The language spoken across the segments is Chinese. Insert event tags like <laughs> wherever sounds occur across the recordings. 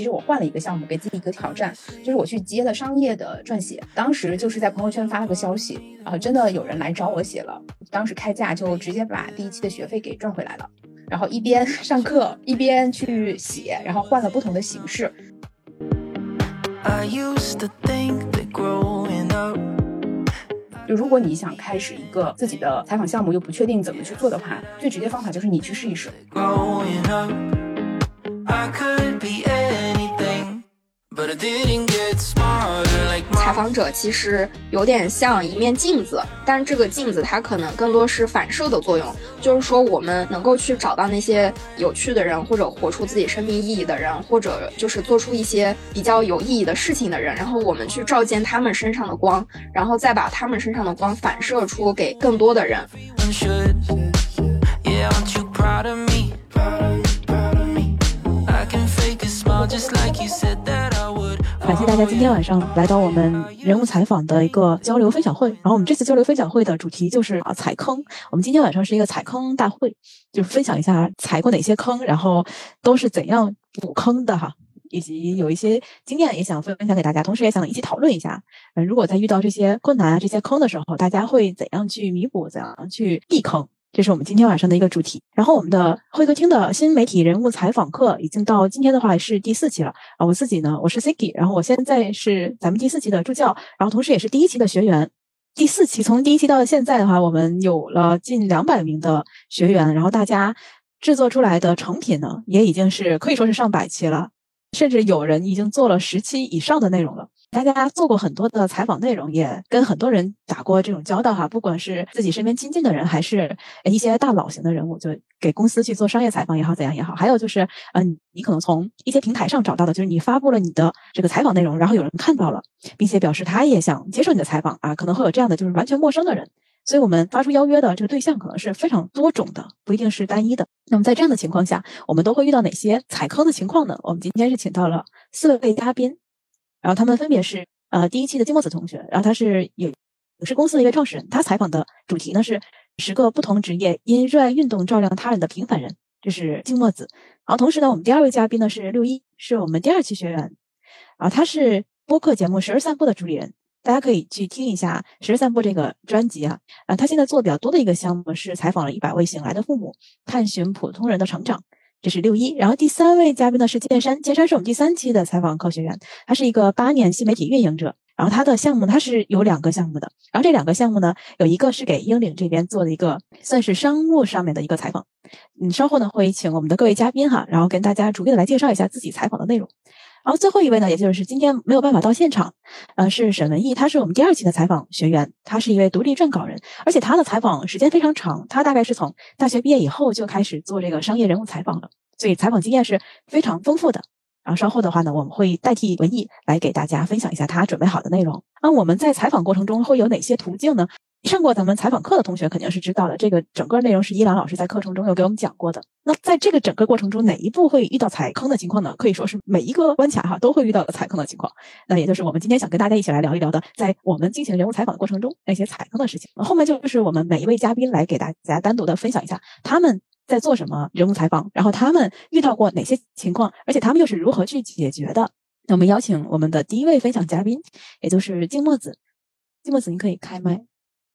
其实我换了一个项目，给自己一个挑战，就是我去接了商业的撰写。当时就是在朋友圈发了个消息，啊，真的有人来找我写了。当时开价就直接把第一期的学费给赚回来了。然后一边上课一边去写，然后换了不同的形式。就如果你想开始一个自己的采访项目，又不确定怎么去做的话，最直接方法就是你去试一试。采访者其实有点像一面镜子，但这个镜子它可能更多是反射的作用，就是说我们能够去找到那些有趣的人，或者活出自己生命意义的人，或者就是做出一些比较有意义的事情的人，然后我们去照见他们身上的光，然后再把他们身上的光反射出给更多的人。感谢大家今天晚上来到我们人物采访的一个交流分享会。然后我们这次交流分享会的主题就是啊踩坑。我们今天晚上是一个踩坑大会，就是分享一下踩过哪些坑，然后都是怎样补坑的哈，以及有一些经验也想分享给大家，同时也想一起讨论一下，嗯，如果在遇到这些困难啊这些坑的时候，大家会怎样去弥补，怎样去避坑。这是我们今天晚上的一个主题。然后我们的会客厅的新媒体人物采访课已经到今天的话是第四期了啊。我自己呢，我是 Siki，然后我现在是咱们第四期的助教，然后同时也是第一期的学员。第四期从第一期到现在的话，我们有了近两百名的学员，然后大家制作出来的成品呢，也已经是可以说是上百期了，甚至有人已经做了十期以上的内容了。大家做过很多的采访内容，也跟很多人打过这种交道哈，不管是自己身边亲近的人，还是一些大佬型的人物，就给公司去做商业采访也好，怎样也好。还有就是，嗯，你可能从一些平台上找到的，就是你发布了你的这个采访内容，然后有人看到了，并且表示他也想接受你的采访啊，可能会有这样的就是完全陌生的人。所以我们发出邀约的这个对象可能是非常多种的，不一定是单一的。那么在这样的情况下，我们都会遇到哪些踩坑的情况呢？我们今天是请到了四位嘉宾。然后他们分别是呃第一期的金墨子同学，然后他是影影视公司的一位创始人，他采访的主题呢是十个不同职业因热爱运动照亮他人的平凡人，这是金墨子。然后同时呢，我们第二位嘉宾呢是六一，是我们第二期学员，然后他是播客节目《十日散步》的主理人，大家可以去听一下《十日散步》这个专辑啊。啊，他现在做的比较多的一个项目是采访了一百位醒来的父母，探寻普通人的成长。这是六一，然后第三位嘉宾呢是剑山，剑山是我们第三期的采访科学员，他是一个八年新媒体运营者，然后他的项目他是有两个项目的，然后这两个项目呢有一个是给英领这边做的一个算是商务上面的一个采访，嗯，稍后呢会请我们的各位嘉宾哈，然后跟大家逐一的来介绍一下自己采访的内容。然后最后一位呢，也就是今天没有办法到现场，呃，是沈文艺，他是我们第二期的采访学员，他是一位独立撰稿人，而且他的采访时间非常长，他大概是从大学毕业以后就开始做这个商业人物采访了，所以采访经验是非常丰富的。然后稍后的话呢，我们会代替文艺来给大家分享一下他准备好的内容。那我们在采访过程中会有哪些途径呢？上过咱们采访课的同学肯定是知道的，这个整个内容是伊朗老师在课程中有给我们讲过的。那在这个整个过程中，哪一步会遇到踩坑的情况呢？可以说是每一个关卡哈都会遇到的踩坑的情况。那也就是我们今天想跟大家一起来聊一聊的，在我们进行人物采访的过程中那些踩坑的事情。后面就是我们每一位嘉宾来给大家单独的分享一下他们在做什么人物采访，然后他们遇到过哪些情况，而且他们又是如何去解决的。那我们邀请我们的第一位分享嘉宾，也就是静墨子。静墨子，您可以开麦。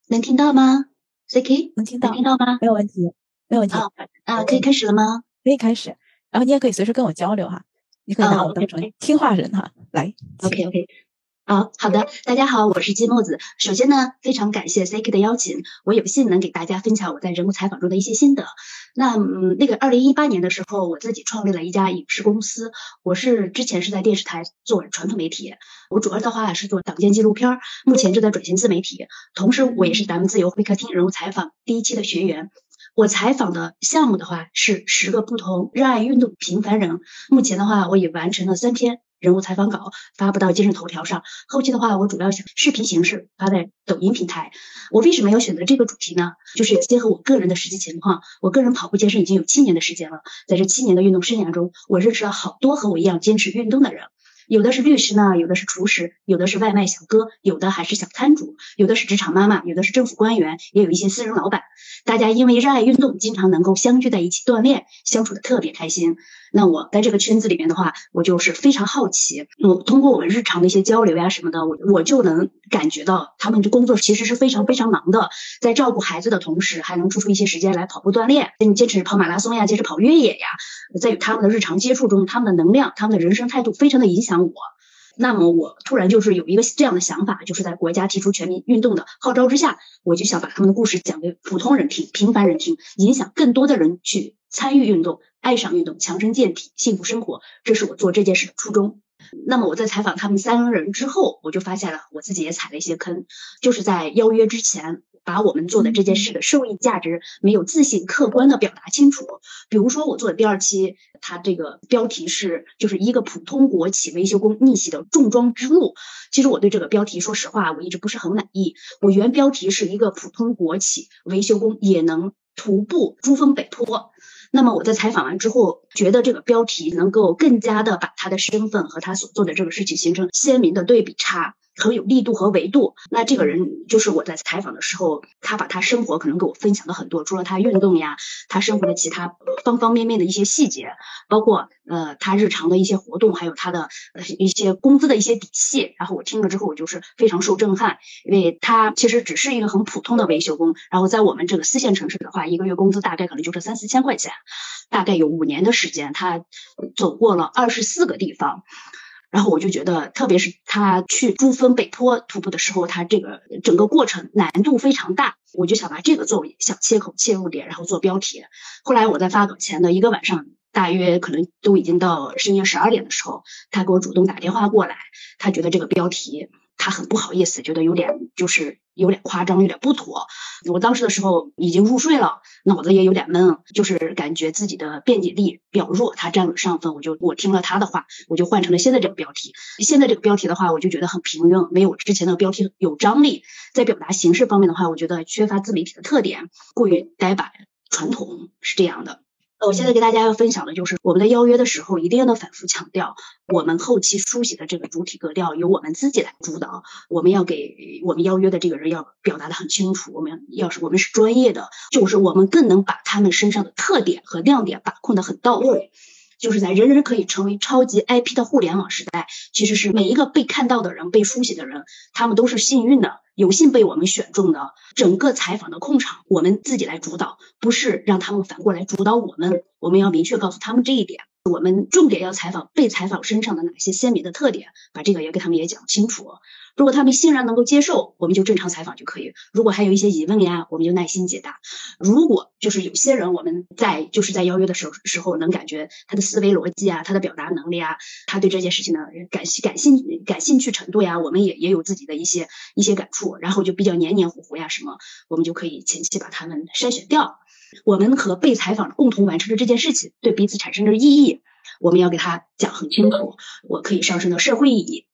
能听到吗？CK 能听到，听到吗？没有问题，没有问题。好啊，可以开始了吗？可以开始。然后你也可以随时跟我交流哈，你可以拿我当成听话人哈。来，OK OK。啊好的，大家好，我是金木子。首先呢，非常感谢 CK 的邀请，我有幸能给大家分享我在人物采访中的一些心得。那嗯，那个二零一八年的时候，我自己创立了一家影视公司。我是之前是在电视台做传统媒体，我主要的话是做党建纪录片，目前正在转型自媒体。同时，我也是咱们自由会客厅人物采访第一期的学员。我采访的项目的话是十个不同热爱运动平凡人。目前的话，我已完成了三篇。人物采访稿发布到今日头条上，后期的话我主要想视频形式发在抖音平台。我为什么要选择这个主题呢？就是结合我个人的实际情况，我个人跑步健身已经有七年的时间了，在这七年的运动生涯中，我认识了好多和我一样坚持运动的人。有的是律师呢，有的是厨师，有的是外卖小哥，有的还是小摊主，有的是职场妈妈，有的是政府官员，也有一些私人老板。大家因为热爱运动，经常能够相聚在一起锻炼，相处的特别开心。那我在这个圈子里面的话，我就是非常好奇。我通过我们日常的一些交流呀什么的，我我就能感觉到他们的工作其实是非常非常忙的，在照顾孩子的同时，还能抽出一些时间来跑步锻炼，坚持跑马拉松呀，坚持跑越野呀。在与他们的日常接触中，他们的能量，他们的人生态度，非常的影响我。那么我突然就是有一个这样的想法，就是在国家提出全民运动的号召之下，我就想把他们的故事讲给普通人听、平凡人听，影响更多的人去参与运动、爱上运动、强身健体、幸福生活。这是我做这件事的初衷。那么我在采访他们三个人之后，我就发现了我自己也踩了一些坑，就是在邀约之前。把我们做的这件事的受益价值没有自信、客观的表达清楚。比如说，我做的第二期，它这个标题是就是一个普通国企维修工逆袭的重装之路。其实我对这个标题，说实话，我一直不是很满意。我原标题是一个普通国企维修工也能徒步珠峰北坡。那么我在采访完之后，觉得这个标题能够更加的把他的身份和他所做的这个事情形成鲜明的对比差。很有力度和维度。那这个人就是我在采访的时候，他把他生活可能给我分享了很多，除了他运动呀，他生活的其他方方面面的一些细节，包括呃他日常的一些活动，还有他的一些工资的一些底细。然后我听了之后，我就是非常受震撼，因为他其实只是一个很普通的维修工，然后在我们这个四线城市的话，一个月工资大概可能就是三四千块钱，大概有五年的时间，他走过了二十四个地方。然后我就觉得，特别是他去珠峰北坡徒步的时候，他这个整个过程难度非常大，我就想把这个作为小切口切入点，然后做标题。后来我在发稿前的一个晚上，大约可能都已经到深夜十二点的时候，他给我主动打电话过来，他觉得这个标题。他很不好意思，觉得有点就是有点夸张，有点不妥。我当时的时候已经入睡了，脑子也有点闷，就是感觉自己的辩解力比较弱，他占了上风。我就我听了他的话，我就换成了现在这个标题。现在这个标题的话，我就觉得很平庸，没有之前的标题有张力。在表达形式方面的话，我觉得缺乏自媒体的特点，过于呆板传统，是这样的。我现在给大家要分享的就是，我们在邀约的时候一定要反复强调，我们后期书写的这个主体格调由我们自己来主导。我们要给我们邀约的这个人要表达的很清楚，我们要是我们是专业的，就是我们更能把他们身上的特点和亮点把控的很到位。就是在人人可以成为超级 IP 的互联网时代，其实是每一个被看到的人、被书写的人，他们都是幸运的。有幸被我们选中的整个采访的控场，我们自己来主导，不是让他们反过来主导我们。我们要明确告诉他们这一点。我们重点要采访被采访身上的哪些鲜明的特点，把这个也给他们也讲清楚。如果他们欣然能够接受，我们就正常采访就可以。如果还有一些疑问呀，我们就耐心解答。如果就是有些人，我们在就是在邀约的时候时候能感觉他的思维逻辑啊，他的表达能力啊，他对这件事情的感兴感兴感兴趣程度呀，我们也也有自己的一些一些感触，然后就比较黏黏糊糊呀什么，我们就可以前期把他们筛选掉。我们和被采访共同完成的这件事情对彼此产生的意义，我们要给他讲很清楚。我可以上升到社会意义。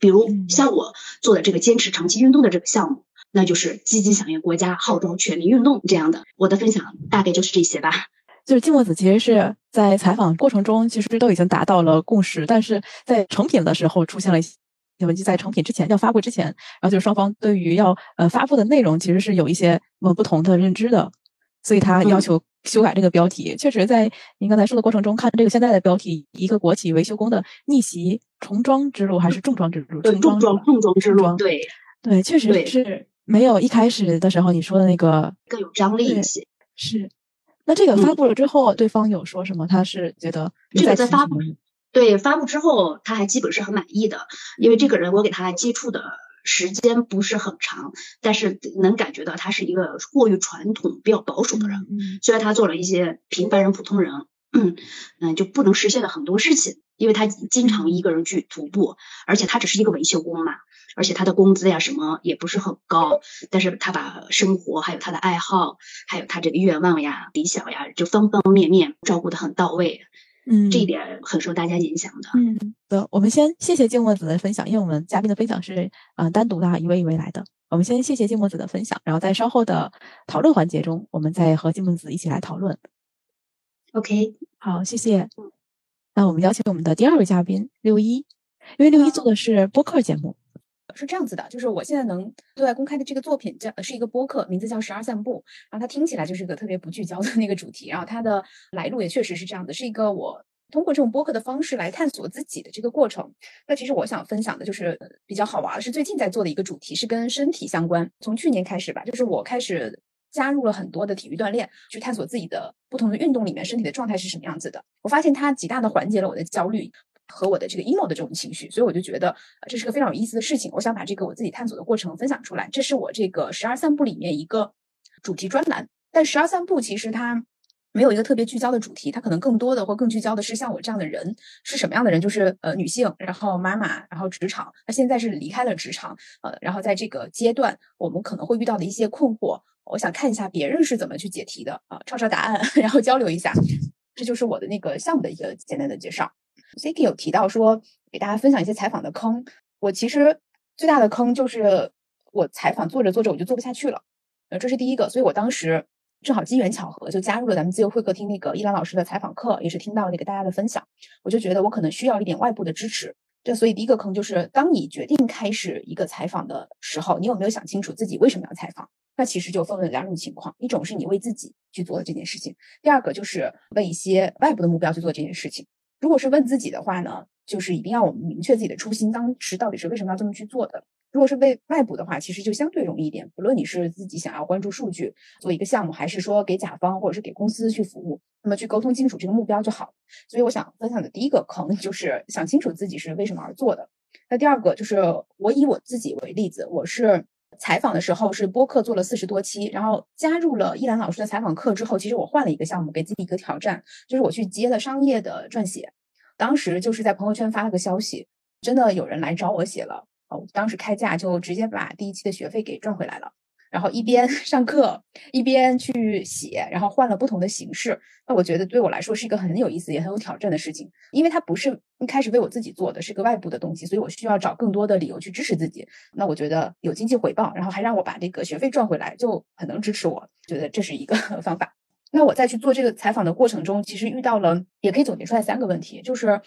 比如像我做的这个坚持长期运动的这个项目，那就是积极响应国家号召全民运动这样的。我的分享大概就是这些吧。就是静墨子其实是在采访过程中，其实都已经达到了共识，但是在成品的时候出现了一些问题。在成品之前要发布之前，然后就是双方对于要呃发布的内容其实是有一些呃不同的认知的，所以他要求修改这个标题。确实，在您刚才说的过程中，看这个现在的标题，一个国企维修工的逆袭。重装之路还是重装之路？重装重装之路，对对，确实是没有一开始的时候你说的那个更有张力一些。是，那这个发布了之后，对方有说什么？他是觉得这个在发布对发布之后，他还基本是很满意的，因为这个人我给他接触的时间不是很长，但是能感觉到他是一个过于传统、比较保守的人。虽然他做了一些平凡人、普通人，嗯嗯，就不能实现的很多事情。因为他经常一个人去徒步，而且他只是一个维修工嘛，而且他的工资呀什么也不是很高，但是他把生活还有他的爱好，还有他这个愿望呀、理想呀，就方方面面照顾的很到位，嗯，这一点很受大家影响的。嗯，的，我们先谢谢静墨子的分享，因为我们嘉宾的分享是啊单独的，一位一位来的。我们先谢谢静墨子的分享，然后在稍后的讨论环节中，我们再和静墨子一起来讨论。OK，好，谢谢。那我们邀请我们的第二位嘉宾六一，因为六一做的是播客节目。是这样子的，就是我现在能对外公开的这个作品叫是一个播客，名字叫《十二散步》，然后它听起来就是个特别不聚焦的那个主题，然后它的来路也确实是这样的，是一个我通过这种播客的方式来探索自己的这个过程。那其实我想分享的就是比较好玩的是最近在做的一个主题是跟身体相关，从去年开始吧，就是我开始加入了很多的体育锻炼，去探索自己的不同的运动里面身体的状态是什么样子的。我发现它极大的缓解了我的焦虑。和我的这个 emo 的这种情绪，所以我就觉得这是个非常有意思的事情。我想把这个我自己探索的过程分享出来。这是我这个十二散步里面一个主题专栏。但十二散步其实它没有一个特别聚焦的主题，它可能更多的或更聚焦的是像我这样的人是什么样的人，就是呃女性，然后妈妈，然后职场。那现在是离开了职场，呃，然后在这个阶段我们可能会遇到的一些困惑，我想看一下别人是怎么去解题的啊，抄抄答案，<laughs> 然后交流一下。这就是我的那个项目的一个简单的介绍。C k 有提到说给大家分享一些采访的坑，我其实最大的坑就是我采访做着做着我就做不下去了，呃，这是第一个，所以我当时正好机缘巧合就加入了咱们自由会客厅那个伊兰老师的采访课，也是听到那个大家的分享，我就觉得我可能需要一点外部的支持，这所以第一个坑就是当你决定开始一个采访的时候，你有没有想清楚自己为什么要采访？那其实就分为两种情况，一种是你为自己去做的这件事情，第二个就是为一些外部的目标去做这件事情。如果是问自己的话呢，就是一定要我们明确自己的初心，当时到底是为什么要这么去做的。如果是为外部的话，其实就相对容易一点。不论你是自己想要关注数据做一个项目，还是说给甲方或者是给公司去服务，那么去沟通清楚这个目标就好。所以我想分享的第一个坑就是想清楚自己是为什么而做的。那第二个就是我以我自己为例子，我是采访的时候是播客做了四十多期，然后加入了依兰老师的采访课之后，其实我换了一个项目，给自己一个挑战，就是我去接了商业的撰写。当时就是在朋友圈发了个消息，真的有人来找我写了，哦，当时开价就直接把第一期的学费给赚回来了。然后一边上课一边去写，然后换了不同的形式。那我觉得对我来说是一个很有意思也很有挑战的事情，因为它不是一开始为我自己做的，是个外部的东西，所以我需要找更多的理由去支持自己。那我觉得有经济回报，然后还让我把这个学费赚回来，就很能支持我，觉得这是一个 <laughs> 方法。那我在去做这个采访的过程中，其实遇到了，也可以总结出来三个问题，就是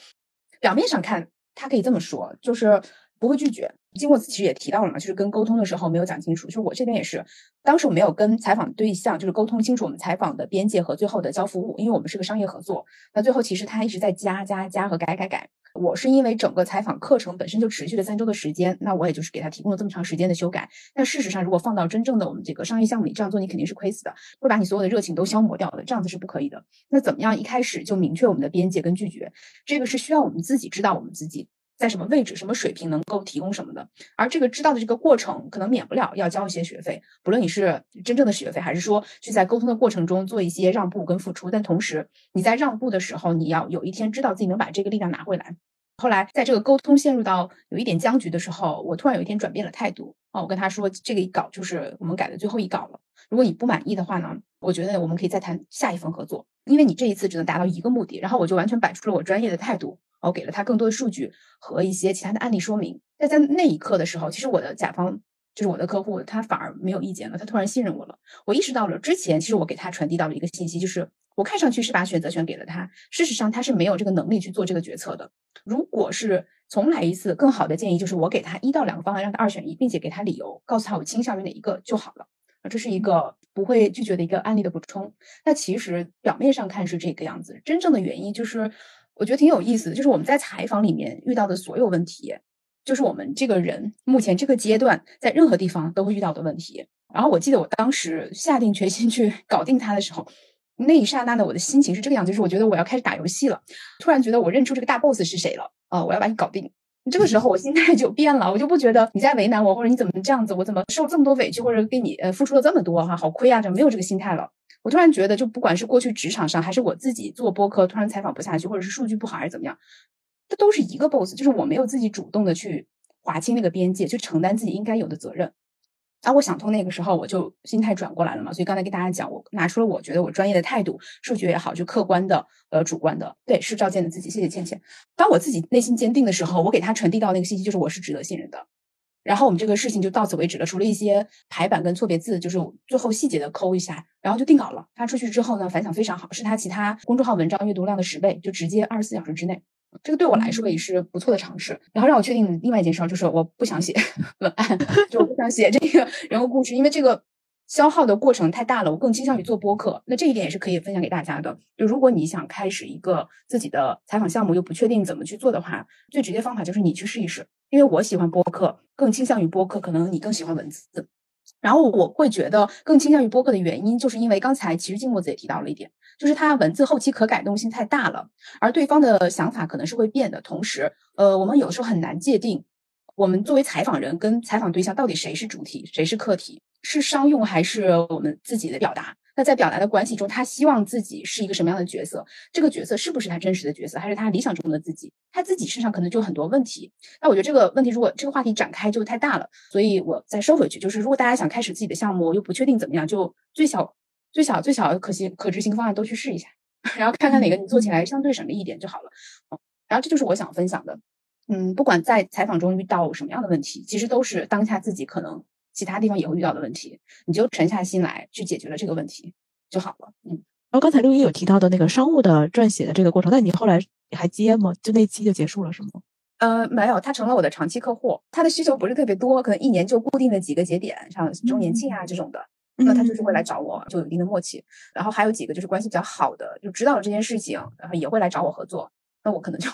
表面上看，他可以这么说，就是不会拒绝。经过其实也提到了嘛，就是跟沟通的时候没有讲清楚，就是我这边也是，当时我没有跟采访对象就是沟通清楚我们采访的边界和最后的交付物，因为我们是个商业合作。那最后其实他一直在加加加和改改改。我是因为整个采访课程本身就持续了三周的时间，那我也就是给他提供了这么长时间的修改。但事实上，如果放到真正的我们这个商业项目里这样做，你肯定是亏死的，会把你所有的热情都消磨掉的，这样子是不可以的。那怎么样一开始就明确我们的边界跟拒绝？这个是需要我们自己知道我们自己在什么位置、什么水平能够提供什么的。而这个知道的这个过程，可能免不了要交一些学费，不论你是真正的学费，还是说去在沟通的过程中做一些让步跟付出。但同时你在让步的时候，你要有一天知道自己能把这个力量拿回来。后来，在这个沟通陷入到有一点僵局的时候，我突然有一天转变了态度哦，我跟他说，这个一稿就是我们改的最后一稿了。如果你不满意的话呢，我觉得我们可以再谈下一份合作，因为你这一次只能达到一个目的。然后我就完全摆出了我专业的态度，我给了他更多的数据和一些其他的案例说明。但在那一刻的时候，其实我的甲方就是我的客户，他反而没有意见了，他突然信任我了。我意识到了之前其实我给他传递到了一个信息，就是。我看上去是把选择权给了他，事实上他是没有这个能力去做这个决策的。如果是重来一次，更好的建议就是我给他一到两个方案，让他二选一，并且给他理由，告诉他我倾向于哪一个就好了。啊，这是一个不会拒绝的一个案例的补充。那其实表面上看是这个样子，真正的原因就是我觉得挺有意思的，就是我们在采访里面遇到的所有问题，就是我们这个人目前这个阶段在任何地方都会遇到的问题。然后我记得我当时下定决心去 <laughs> 搞定他的时候。那一刹那的我的心情是这个样子，就是我觉得我要开始打游戏了，突然觉得我认出这个大 boss 是谁了，啊，我要把你搞定。这个时候我心态就变了，我就不觉得你在为难我，或者你怎么这样子，我怎么受这么多委屈，或者给你呃付出了这么多哈，好亏啊，就没有这个心态了。我突然觉得，就不管是过去职场上，还是我自己做播客突然采访不下去，或者是数据不好还是怎么样，这都是一个 boss，就是我没有自己主动的去划清那个边界，去承担自己应该有的责任。啊，我想通那个时候，我就心态转过来了嘛。所以刚才跟大家讲，我拿出了我觉得我专业的态度，数据也好，就客观的，呃，主观的，对，是赵健的自己。谢谢倩倩。当我自己内心坚定的时候，我给他传递到那个信息就是我是值得信任的。然后我们这个事情就到此为止了，除了一些排版跟错别字，就是最后细节的抠一下，然后就定稿了。发出去之后呢，反响非常好，是他其他公众号文章阅读量的十倍，就直接二十四小时之内。这个对我来说也是不错的尝试。然后让我确定另外一件事，就是我不想写 <laughs> 文案，就我不想写这个人物故事，因为这个。消耗的过程太大了，我更倾向于做播客。那这一点也是可以分享给大家的。就如果你想开始一个自己的采访项目，又不确定怎么去做的话，最直接方法就是你去试一试。因为我喜欢播客，更倾向于播客，可能你更喜欢文字。然后我会觉得更倾向于播客的原因，就是因为刚才其实静墨子也提到了一点，就是它文字后期可改动性太大了，而对方的想法可能是会变的。同时，呃，我们有时候很难界定，我们作为采访人跟采访对象到底谁是主体，谁是客体。是商用还是我们自己的表达？那在表达的关系中，他希望自己是一个什么样的角色？这个角色是不是他真实的角色，还是他理想中的自己？他自己身上可能就有很多问题。那我觉得这个问题，如果这个话题展开就太大了，所以我再收回去。就是如果大家想开始自己的项目，又不确定怎么样，就最小、最小、最小可行、可执行方案都去试一下，<laughs> 然后看看哪个你做起来相对省力一点就好了。然后这就是我想分享的。嗯，不管在采访中遇到什么样的问题，其实都是当下自己可能。其他地方也会遇到的问题，你就沉下心来去解决了这个问题就好了。嗯，然后刚才六一有提到的那个商务的撰写的这个过程，那你后来还接吗？就那期就结束了是吗？呃，没有，他成了我的长期客户。他的需求不是特别多，可能一年就固定的几个节点，像周年庆啊这种的，那他就是会来找我，就有一定的默契。然后还有几个就是关系比较好的，就知道了这件事情，然后也会来找我合作，那我可能就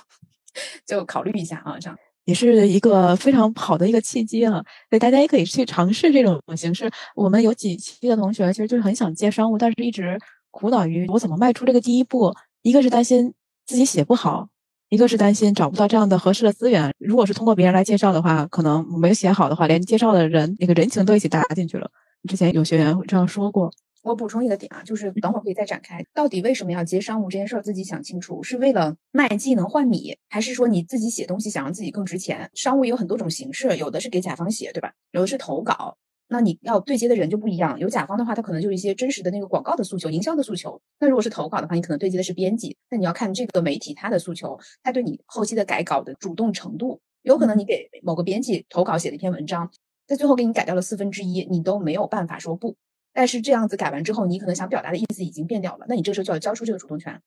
就考虑一下啊，这样。也是一个非常好的一个契机啊，所以大家也可以去尝试这种形式。我们有几期的同学其实就是很想接商务，但是一直苦恼于我怎么迈出这个第一步。一个是担心自己写不好，一个是担心找不到这样的合适的资源。如果是通过别人来介绍的话，可能没有写好的话，连介绍的人那个人情都一起搭进去了。之前有学员这样说过。我补充一个点啊，就是等会儿可以再展开。到底为什么要接商务这件事儿，自己想清楚，是为了卖技能换米，还是说你自己写东西想让自己更值钱？商务有很多种形式，有的是给甲方写，对吧？有的是投稿，那你要对接的人就不一样。有甲方的话，他可能就是一些真实的那个广告的诉求、营销的诉求。那如果是投稿的话，你可能对接的是编辑，那你要看这个媒体他的诉求，他对你后期的改稿的主动程度。有可能你给某个编辑投稿写了一篇文章，在最后给你改掉了四分之一，你都没有办法说不。但是这样子改完之后，你可能想表达的意思已经变掉了，那你这时候就要交出这个主动权。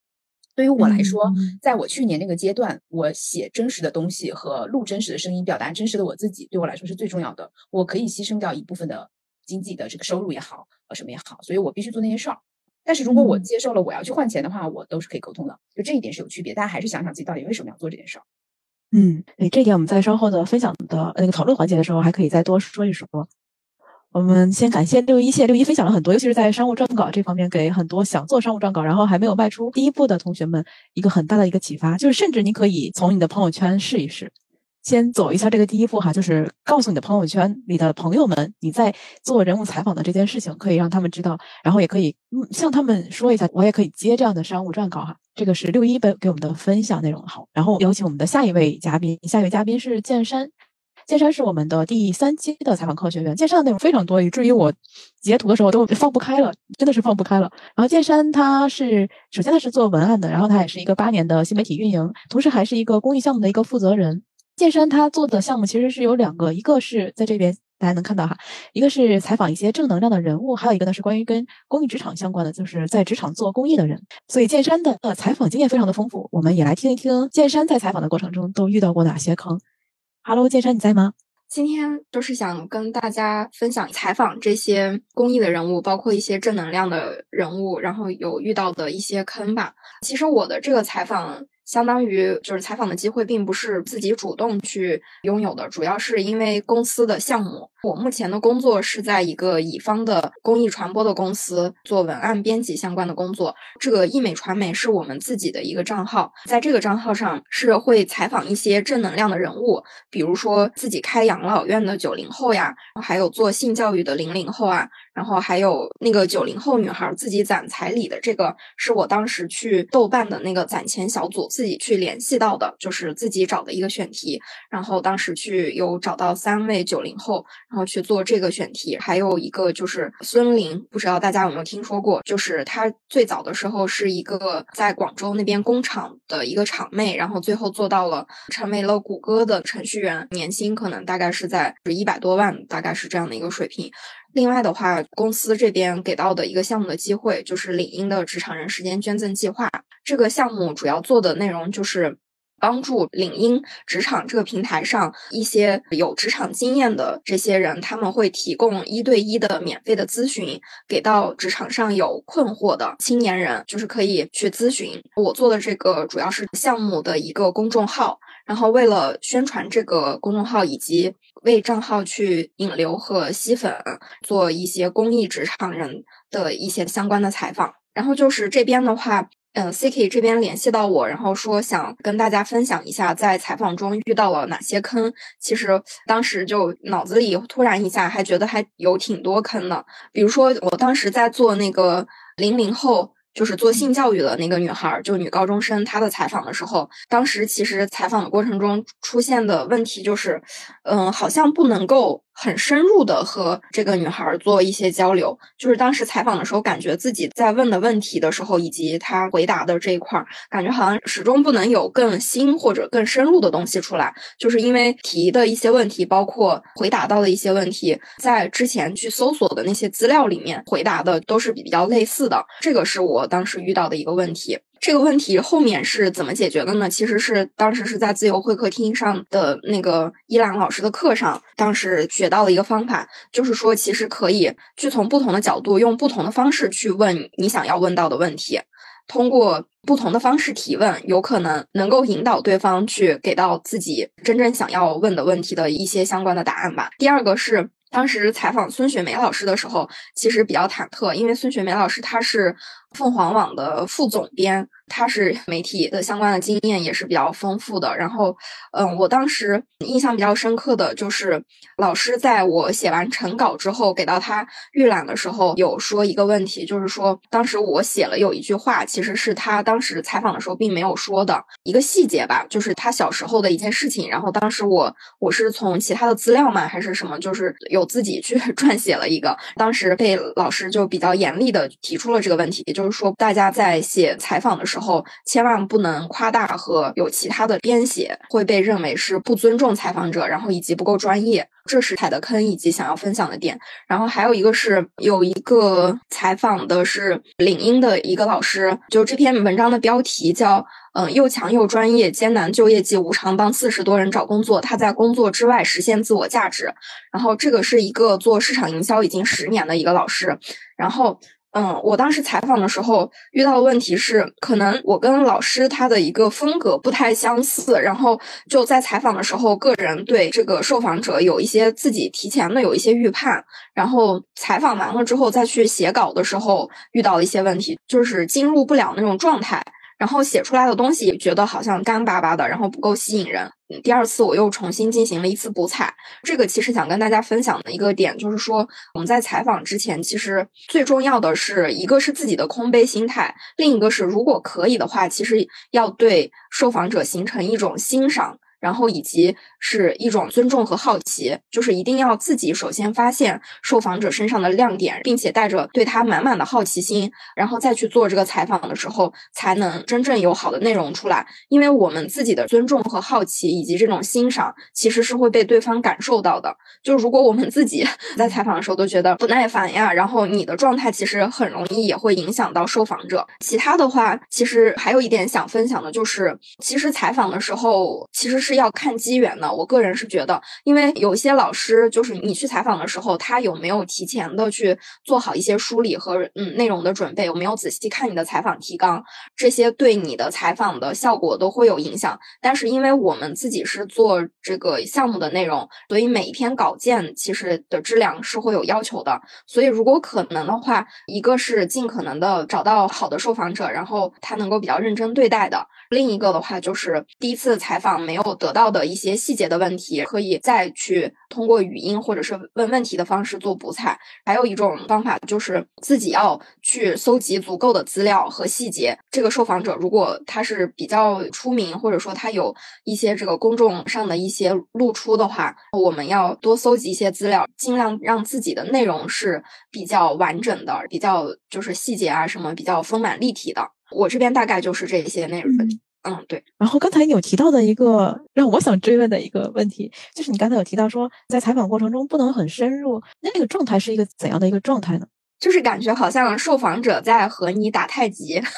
对于我来说，在我去年那个阶段，我写真实的东西和录真实的声音，表达真实的我自己，对我来说是最重要的。我可以牺牲掉一部分的经济的这个收入也好，呃什么也好，所以我必须做那些事儿。但是如果我接受了我要去换钱的话，我都是可以沟通的。就这一点是有区别，大家还是想想自己到底为什么要做这件事儿。嗯，对，这一点我们在稍后的分享的那个讨论环节的时候，还可以再多说一说。我们先感谢六一，谢谢六一分享了很多，尤其是在商务撰稿这方面，给很多想做商务撰稿，然后还没有迈出第一步的同学们一个很大的一个启发。就是甚至你可以从你的朋友圈试一试，先走一下这个第一步哈，就是告诉你的朋友圈里的朋友们你在做人物采访的这件事情，可以让他们知道，然后也可以嗯向他们说一下，我也可以接这样的商务撰稿哈。这个是六一本给我们的分享内容好，然后有请我们的下一位嘉宾，下一位嘉宾是剑山。剑山是我们的第三期的采访课学员，剑山的内容非常多，以至于我截图的时候都放不开了，真的是放不开了。然后剑山他是首先他是做文案的，然后他也是一个八年的新媒体运营，同时还是一个公益项目的一个负责人。剑山他做的项目其实是有两个，一个是在这边大家能看到哈，一个是采访一些正能量的人物，还有一个呢是关于跟公益职场相关的，就是在职场做公益的人。所以剑山的呃采访经验非常的丰富，我们也来听一听剑山在采访的过程中都遇到过哪些坑。Hello，剑山你在吗？今天就是想跟大家分享采访这些公益的人物，包括一些正能量的人物，然后有遇到的一些坑吧。其实我的这个采访。相当于就是采访的机会，并不是自己主动去拥有的，主要是因为公司的项目。我目前的工作是在一个乙方的公益传播的公司做文案编辑相关的工作。这个易美传媒是我们自己的一个账号，在这个账号上是会采访一些正能量的人物，比如说自己开养老院的九零后呀，还有做性教育的零零后啊。然后还有那个九零后女孩自己攒彩礼的，这个是我当时去豆瓣的那个攒钱小组自己去联系到的，就是自己找的一个选题。然后当时去有找到三位九零后，然后去做这个选题。还有一个就是孙林，不知道大家有没有听说过？就是他最早的时候是一个在广州那边工厂的一个厂妹，然后最后做到了成为了谷歌的程序员，年薪可能大概是在一百多万，大概是这样的一个水平。另外的话，公司这边给到的一个项目的机会就是领英的职场人时间捐赠计划。这个项目主要做的内容就是帮助领英职场这个平台上一些有职场经验的这些人，他们会提供一对一的免费的咨询给到职场上有困惑的青年人，就是可以去咨询。我做的这个主要是项目的一个公众号。然后为了宣传这个公众号，以及为账号去引流和吸粉，做一些公益职场人的一些相关的采访。然后就是这边的话，嗯，C K 这边联系到我，然后说想跟大家分享一下在采访中遇到了哪些坑。其实当时就脑子里突然一下，还觉得还有挺多坑的。比如说我当时在做那个零零后。就是做性教育的那个女孩，就女高中生，她的采访的时候，当时其实采访的过程中出现的问题就是，嗯，好像不能够。很深入的和这个女孩做一些交流，就是当时采访的时候，感觉自己在问的问题的时候，以及她回答的这一块儿，感觉好像始终不能有更新或者更深入的东西出来，就是因为提的一些问题，包括回答到的一些问题，在之前去搜索的那些资料里面回答的都是比较类似的，这个是我当时遇到的一个问题。这个问题后面是怎么解决的呢？其实是当时是在自由会客厅上的那个伊朗老师的课上，当时学到了一个方法，就是说其实可以去从不同的角度，用不同的方式去问你想要问到的问题，通过不同的方式提问，有可能能够引导对方去给到自己真正想要问的问题的一些相关的答案吧。第二个是当时采访孙雪梅老师的时候，其实比较忐忑，因为孙雪梅老师她是。凤凰网的副总编，他是媒体的相关的经验也是比较丰富的。然后，嗯，我当时印象比较深刻的就是，老师在我写完成稿之后，给到他预览的时候，有说一个问题，就是说当时我写了有一句话，其实是他当时采访的时候并没有说的一个细节吧，就是他小时候的一件事情。然后当时我我是从其他的资料嘛，还是什么，就是有自己去 <laughs> 撰写了一个，当时被老师就比较严厉的提出了这个问题，就是。就是说，大家在写采访的时候，千万不能夸大和有其他的编写，会被认为是不尊重采访者，然后以及不够专业。这是踩的坑以及想要分享的点。然后还有一个是，有一个采访的是领英的一个老师，就这篇文章的标题叫“嗯，又强又专业，艰难就业季无偿，帮四十多人找工作，他在工作之外实现自我价值”。然后这个是一个做市场营销已经十年的一个老师，然后。嗯，我当时采访的时候遇到的问题是，可能我跟老师他的一个风格不太相似，然后就在采访的时候，个人对这个受访者有一些自己提前的有一些预判，然后采访完了之后再去写稿的时候遇到了一些问题，就是进入不了那种状态。然后写出来的东西觉得好像干巴巴的，然后不够吸引人。第二次我又重新进行了一次补采。这个其实想跟大家分享的一个点就是说，我们在采访之前，其实最重要的是一个是自己的空杯心态，另一个是如果可以的话，其实要对受访者形成一种欣赏。然后以及是一种尊重和好奇，就是一定要自己首先发现受访者身上的亮点，并且带着对他满满的好奇心，然后再去做这个采访的时候，才能真正有好的内容出来。因为我们自己的尊重和好奇以及这种欣赏，其实是会被对方感受到的。就如果我们自己 <laughs> 在采访的时候都觉得不耐烦呀，然后你的状态其实很容易也会影响到受访者。其他的话，其实还有一点想分享的就是，其实采访的时候其实是。要看机缘的，我个人是觉得，因为有些老师就是你去采访的时候，他有没有提前的去做好一些梳理和嗯内容的准备，有没有仔细看你的采访提纲，这些对你的采访的效果都会有影响。但是因为我们自己是做这个项目的内容，所以每一篇稿件其实的质量是会有要求的。所以如果可能的话，一个是尽可能的找到好的受访者，然后他能够比较认真对待的；另一个的话就是第一次采访没有。得到的一些细节的问题，可以再去通过语音或者是问问题的方式做补采。还有一种方法就是自己要去搜集足够的资料和细节。这个受访者如果他是比较出名，或者说他有一些这个公众上的一些露出的话，我们要多搜集一些资料，尽量让自己的内容是比较完整的，比较就是细节啊什么比较丰满立体的。我这边大概就是这些内容。对。然后刚才你有提到的一个让我想追问的一个问题，就是你刚才有提到说，在采访过程中不能很深入，那那个状态是一个怎样的一个状态呢？就是感觉好像受访者在和你打太极。<laughs>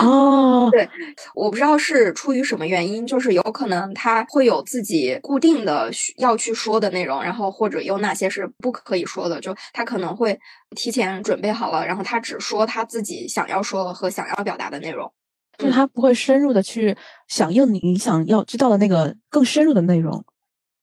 哦，对，我不知道是出于什么原因，就是有可能他会有自己固定的需要去说的内容，然后或者有哪些是不可以说的，就他可能会提前准备好了，然后他只说他自己想要说和想要表达的内容。就是他不会深入的去响应你想要知道的那个更深入的内容。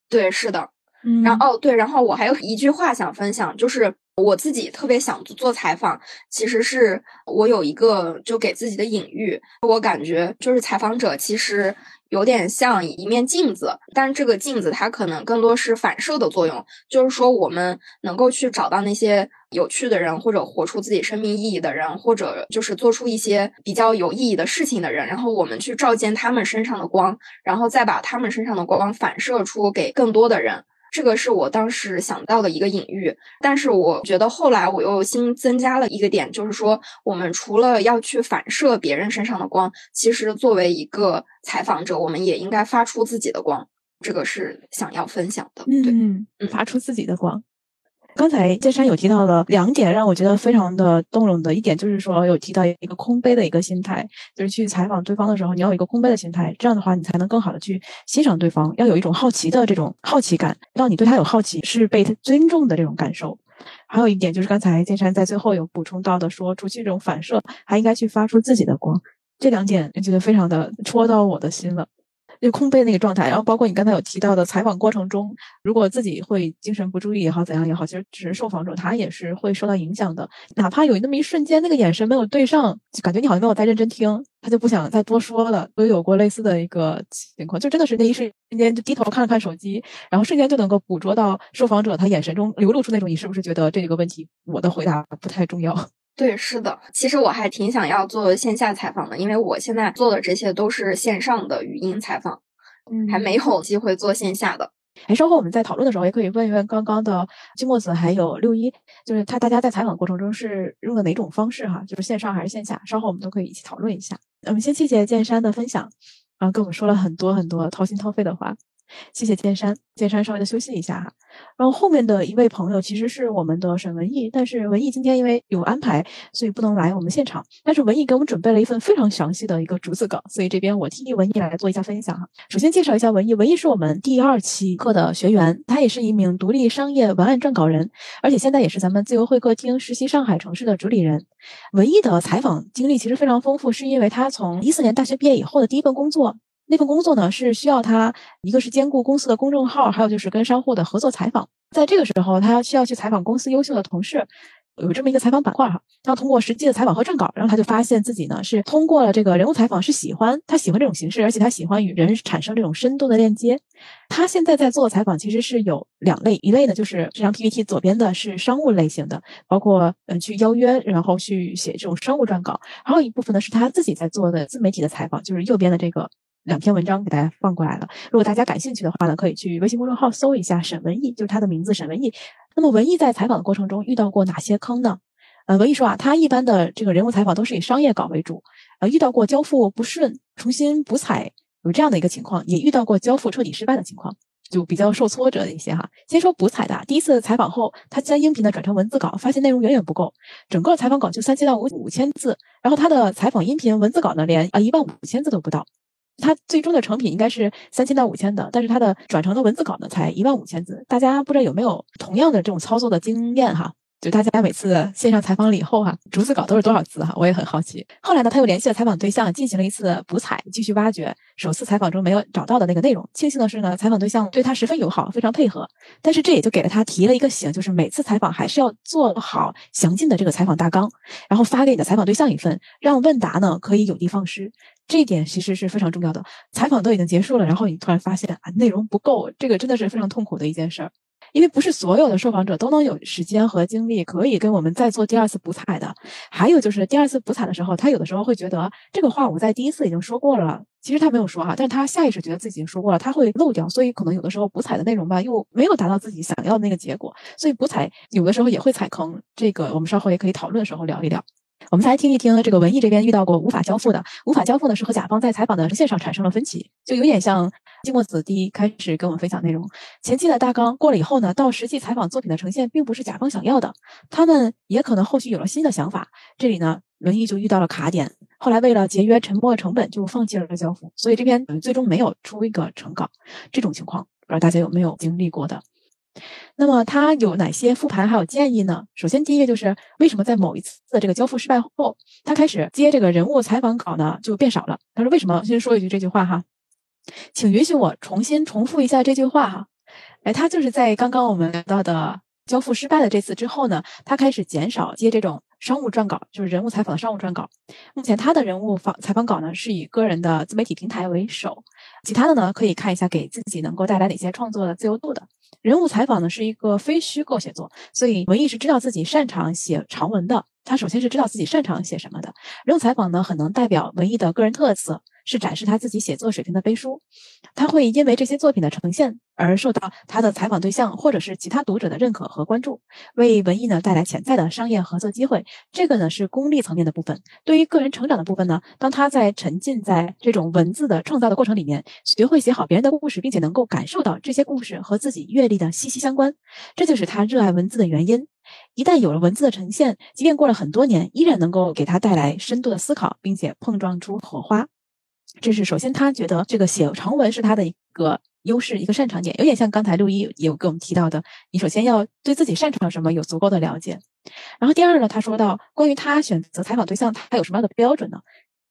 对，是的。嗯然后哦，对，然后我还有一句话想分享，就是我自己特别想做采访，其实是我有一个就给自己的隐喻，我感觉就是采访者其实。有点像一面镜子，但是这个镜子它可能更多是反射的作用，就是说我们能够去找到那些有趣的人，或者活出自己生命意义的人，或者就是做出一些比较有意义的事情的人，然后我们去照见他们身上的光，然后再把他们身上的光反射出给更多的人。这个是我当时想到的一个隐喻，但是我觉得后来我又新增加了一个点，就是说我们除了要去反射别人身上的光，其实作为一个采访者，我们也应该发出自己的光。这个是想要分享的，对嗯，发出自己的光。刚才剑山有提到了两点，让我觉得非常的动容的一点，就是说有提到一个空杯的一个心态，就是去采访对方的时候，你要有一个空杯的心态，这样的话你才能更好的去欣赏对方，要有一种好奇的这种好奇感，让你对他有好奇，是被他尊重的这种感受。还有一点就是刚才剑山在最后有补充到的，说除去这种反射，还应该去发出自己的光，这两点我觉得非常的戳到我的心了。就空杯那个状态，然后包括你刚才有提到的采访过程中，如果自己会精神不注意也好，怎样也好，其实只是受访者他也是会受到影响的。哪怕有那么一瞬间，那个眼神没有对上，就感觉你好像没有在认真听，他就不想再多说了。都有过类似的一个情况，就真的是那一瞬间就低头看了看手机，然后瞬间就能够捕捉到受访者他眼神中流露出那种你是不是觉得这个问题我的回答不太重要。对，是的，其实我还挺想要做线下采访的，因为我现在做的这些都是线上的语音采访，嗯，还没有机会做线下的。哎，稍后我们在讨论的时候，也可以问一问刚刚的金墨子还有六一，就是他大家在采访过程中是用的哪种方式哈？就是线上还是线下？稍后我们都可以一起讨论一下。我们先谢谢剑山的分享，然后跟我们说了很多很多掏心掏肺的话。谢谢剑山，剑山稍微的休息一下哈。然后后面的一位朋友其实是我们的沈文艺，但是文艺今天因为有安排，所以不能来我们现场。但是文艺给我们准备了一份非常详细的一个逐字稿，所以这边我替文艺来做一下分享哈。首先介绍一下文艺，文艺是我们第二期课的学员，他也是一名独立商业文案撰稿人，而且现在也是咱们自由会客厅实习上海城市的主理人。文艺的采访经历其实非常丰富，是因为他从一四年大学毕业以后的第一份工作。那份工作呢，是需要他一个是兼顾公司的公众号，还有就是跟商户的合作采访。在这个时候，他需要去采访公司优秀的同事，有这么一个采访板块哈。要通过实际的采访和撰稿，然后他就发现自己呢是通过了这个人物采访，是喜欢他喜欢这种形式，而且他喜欢与人产生这种深度的链接。他现在在做的采访，其实是有两类，一类呢就是这张 PPT 左边的是商务类型的，包括嗯去邀约，然后去写这种商务撰稿；还有一部分呢是他自己在做的自媒体的采访，就是右边的这个。两篇文章给大家放过来了。如果大家感兴趣的话呢，可以去微信公众号搜一下沈文艺，就是他的名字沈文艺。那么文艺在采访的过程中遇到过哪些坑呢？呃，文艺说啊，他一般的这个人物采访都是以商业稿为主，呃，遇到过交付不顺、重新补采有这样的一个情况，也遇到过交付彻底失败的情况，就比较受挫折的一些哈。先说补采的，第一次采访后，他将音频呢转成文字稿，发现内容远远不够，整个采访稿就三千到五五千字，然后他的采访音频文字稿呢连啊一万五千字都不到。它最终的成品应该是三千到五千的，但是它的转成的文字稿呢才一万五千字。大家不知道有没有同样的这种操作的经验哈？就大家每次线上采访了以后哈，逐字稿都是多少字哈？我也很好奇。后来呢，他又联系了采访对象，进行了一次补采，继续挖掘首次采访中没有找到的那个内容。庆幸的是呢，采访对象对他十分友好，非常配合。但是这也就给了他提了一个醒，就是每次采访还是要做好详尽的这个采访大纲，然后发给你的采访对象一份，让问答呢可以有的放矢。这一点其实是非常重要的。采访都已经结束了，然后你突然发现啊内容不够，这个真的是非常痛苦的一件事儿。因为不是所有的受访者都能有时间和精力可以跟我们再做第二次补采的。还有就是第二次补采的时候，他有的时候会觉得这个话我在第一次已经说过了，其实他没有说哈，但是他下意识觉得自己已经说过了，他会漏掉，所以可能有的时候补采的内容吧又没有达到自己想要的那个结果，所以补采有的时候也会踩坑。这个我们稍后也可以讨论的时候聊一聊。我们再来听一听这个文艺这边遇到过无法交付的。无法交付呢，是和甲方在采访的呈现上产生了分歧，就有点像季墨子第一开始跟我们分享内容。前期的大纲过了以后呢，到实际采访作品的呈现，并不是甲方想要的，他们也可能后续有了新的想法。这里呢，文艺就遇到了卡点，后来为了节约沉没成本，就放弃了交付，所以这边最终没有出一个成稿。这种情况，不知道大家有没有经历过的？那么他有哪些复盘还有建议呢？首先，第一个就是为什么在某一次的这个交付失败后，他开始接这个人物采访稿呢就变少了？他说为什么？先说一句这句话哈，请允许我重新重复一下这句话哈。哎，他就是在刚刚我们聊到的交付失败的这次之后呢，他开始减少接这种商务撰稿，就是人物采访的商务撰稿。目前他的人物访采访稿呢是以个人的自媒体平台为首，其他的呢可以看一下给自己能够带来哪些创作的自由度的。人物采访呢是一个非虚构写作，所以文艺是知道自己擅长写长文的。他首先是知道自己擅长写什么的。人物采访呢很能代表文艺的个人特色，是展示他自己写作水平的背书。他会因为这些作品的呈现而受到他的采访对象或者是其他读者的认可和关注，为文艺呢带来潜在的商业合作机会。这个呢是功利层面的部分。对于个人成长的部分呢，当他在沉浸在这种文字的创造的过程里面，学会写好别人的故事，并且能够感受到这些故事和自己阅历的息息相关，这就是他热爱文字的原因。一旦有了文字的呈现，即便过了很多年，依然能够给他带来深度的思考，并且碰撞出火花。这是首先，他觉得这个写长文是他的一个优势，一个擅长点，有点像刚才陆一有跟我们提到的，你首先要对自己擅长什么有足够的了解。然后第二呢，他说到关于他选择采访对象，他有什么样的标准呢？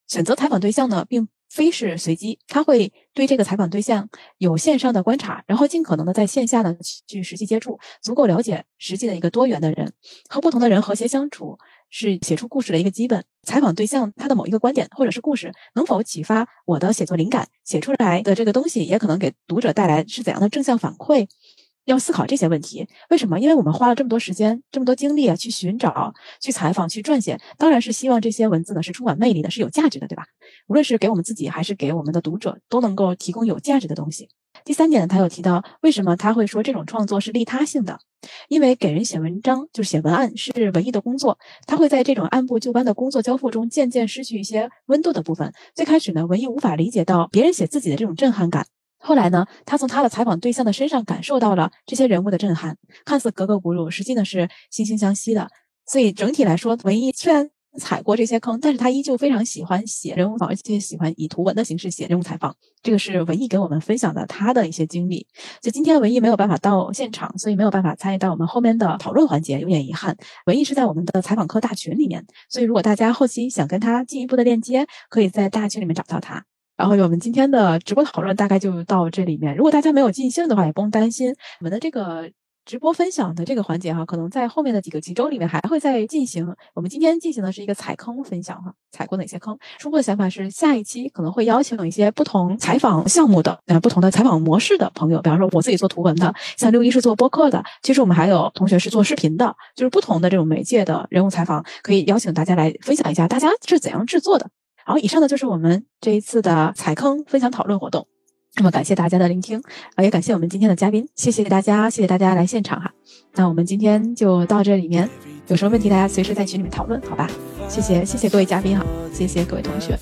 选择采访对象呢，并。非是随机，他会对这个采访对象有线上的观察，然后尽可能的在线下呢去实际接触，足够了解实际的一个多元的人和不同的人和谐相处，是写出故事的一个基本。采访对象他的某一个观点或者是故事能否启发我的写作灵感，写出来的这个东西也可能给读者带来是怎样的正向反馈。要思考这些问题，为什么？因为我们花了这么多时间、这么多精力啊，去寻找、去采访、去撰写，当然是希望这些文字呢是充满魅力的，是有价值的，对吧？无论是给我们自己还是给我们的读者，都能够提供有价值的东西。第三点呢，他有提到为什么他会说这种创作是利他性的？因为给人写文章就是写文案是文艺的工作，他会在这种按部就班的工作交付中渐渐失去一些温度的部分。最开始呢，文艺无法理解到别人写自己的这种震撼感。后来呢，他从他的采访对象的身上感受到了这些人物的震撼，看似格格不入，实际呢是惺惺相惜的。所以整体来说，文艺虽然踩过这些坑，但是他依旧非常喜欢写人物访，而且喜欢以图文的形式写人物采访。这个是文艺给我们分享的他的一些经历。就今天文艺没有办法到现场，所以没有办法参与到我们后面的讨论环节，有点遗憾。文艺是在我们的采访课大群里面，所以如果大家后期想跟他进一步的链接，可以在大群里面找到他。然后我们今天的直播讨论大概就到这里面。如果大家没有尽兴的话，也不用担心，我们的这个直播分享的这个环节哈，可能在后面的几个集中里面还会再进行。我们今天进行的是一个踩坑分享哈，踩过哪些坑？初步的想法是下一期可能会邀请一些不同采访项目的、呃不同的采访模式的朋友，比方说我自己做图文的，像六一是做播客的，其实我们还有同学是做视频的，就是不同的这种媒介的人物采访，可以邀请大家来分享一下大家是怎样制作的。好，以上呢就是我们这一次的踩坑分享讨论活动。那么感谢大家的聆听，啊，也感谢我们今天的嘉宾，谢谢大家，谢谢大家来现场哈。那我们今天就到这里面，有什么问题大家随时在群里面讨论，好吧？谢谢，谢谢各位嘉宾哈，谢谢各位同学。